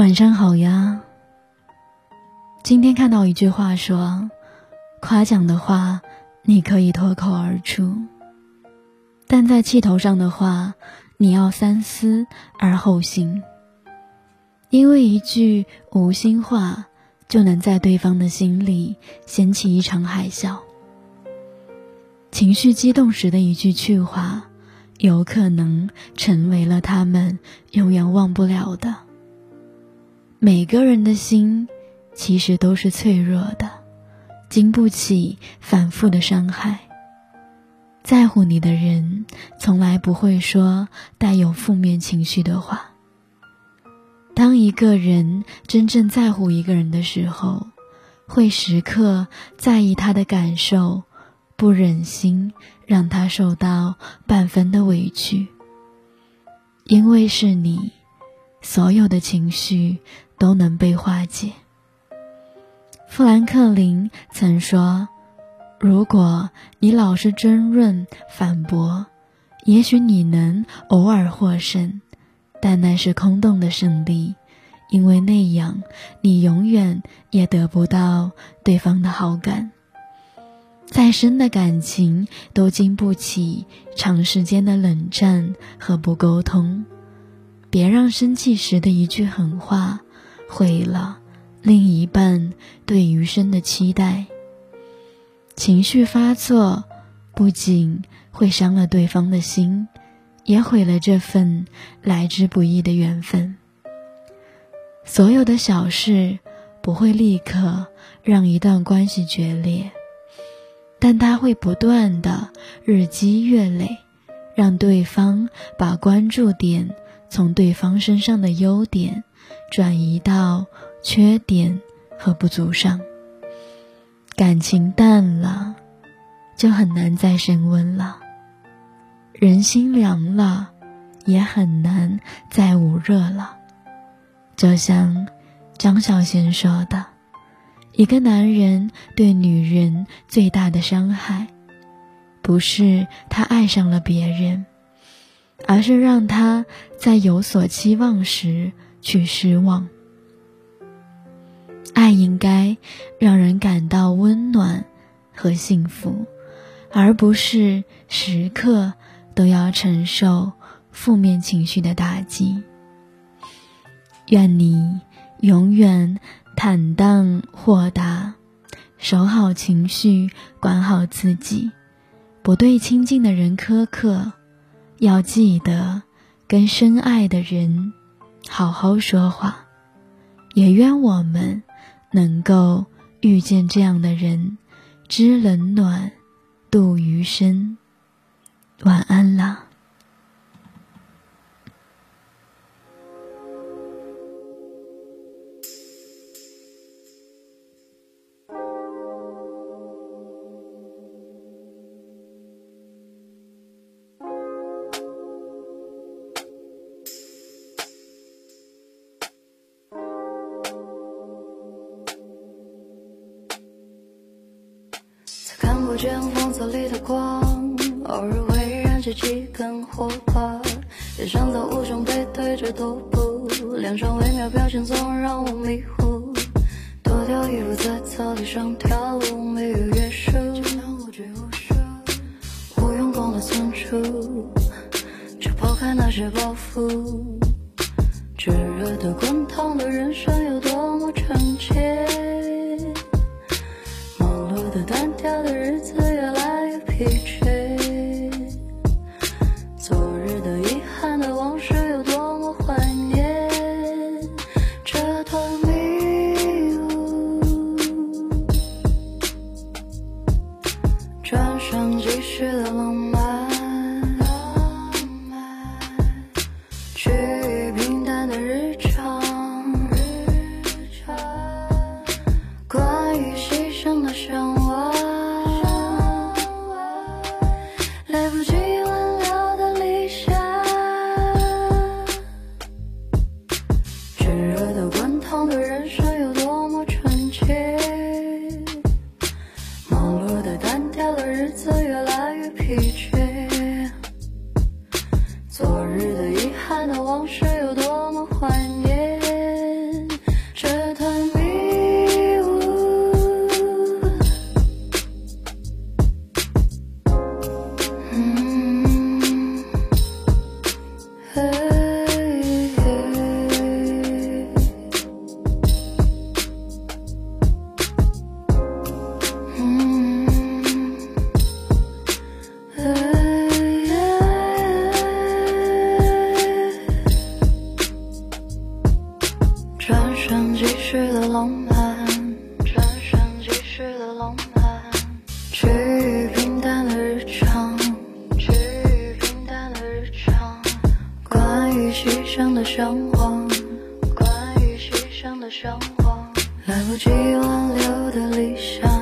晚上好呀。今天看到一句话说，夸奖的话你可以脱口而出，但在气头上的话，你要三思而后行。因为一句无心话，就能在对方的心里掀起一场海啸。情绪激动时的一句趣话，有可能成为了他们永远忘不了的。每个人的心，其实都是脆弱的，经不起反复的伤害。在乎你的人，从来不会说带有负面情绪的话。当一个人真正在乎一个人的时候，会时刻在意他的感受，不忍心让他受到半分的委屈。因为是你，所有的情绪都能被化解。富兰克林曾说：“如果你老是争论、反驳，也许你能偶尔获胜。”但那是空洞的胜利，因为那样你永远也得不到对方的好感。再深的感情都经不起长时间的冷战和不沟通。别让生气时的一句狠话毁了另一半对余生的期待。情绪发作不仅会伤了对方的心。也毁了这份来之不易的缘分。所有的小事不会立刻让一段关系决裂，但它会不断的日积月累，让对方把关注点从对方身上的优点转移到缺点和不足上。感情淡了，就很难再升温了。人心凉了，也很难再捂热了。就像张小娴说的：“一个男人对女人最大的伤害，不是他爱上了别人，而是让他在有所期望时去失望。爱应该让人感到温暖和幸福，而不是时刻。”都要承受负面情绪的打击。愿你永远坦荡豁达，守好情绪，管好自己，不对亲近的人苛刻。要记得跟深爱的人好好说话。也愿我们能够遇见这样的人，知冷暖，度余生。晚安啦。见黄色里的光，偶尔会燃。起几根火把，也想在无声背对着踱步，脸上微妙表情总让我迷糊。脱掉衣服在草地上跳舞，没有约束，无用功的存储，就抛开那些包袱。炙热的滚烫的人生有多么纯洁，单调的日子越来越疲倦。忙碌的单调的日子越来越疲倦。昨日的遗憾的往事有多么怀念。趋于平淡的日常，趋于平淡的日常。关于牺牲的生活，关于牺牲的生活，来不及挽留的理想。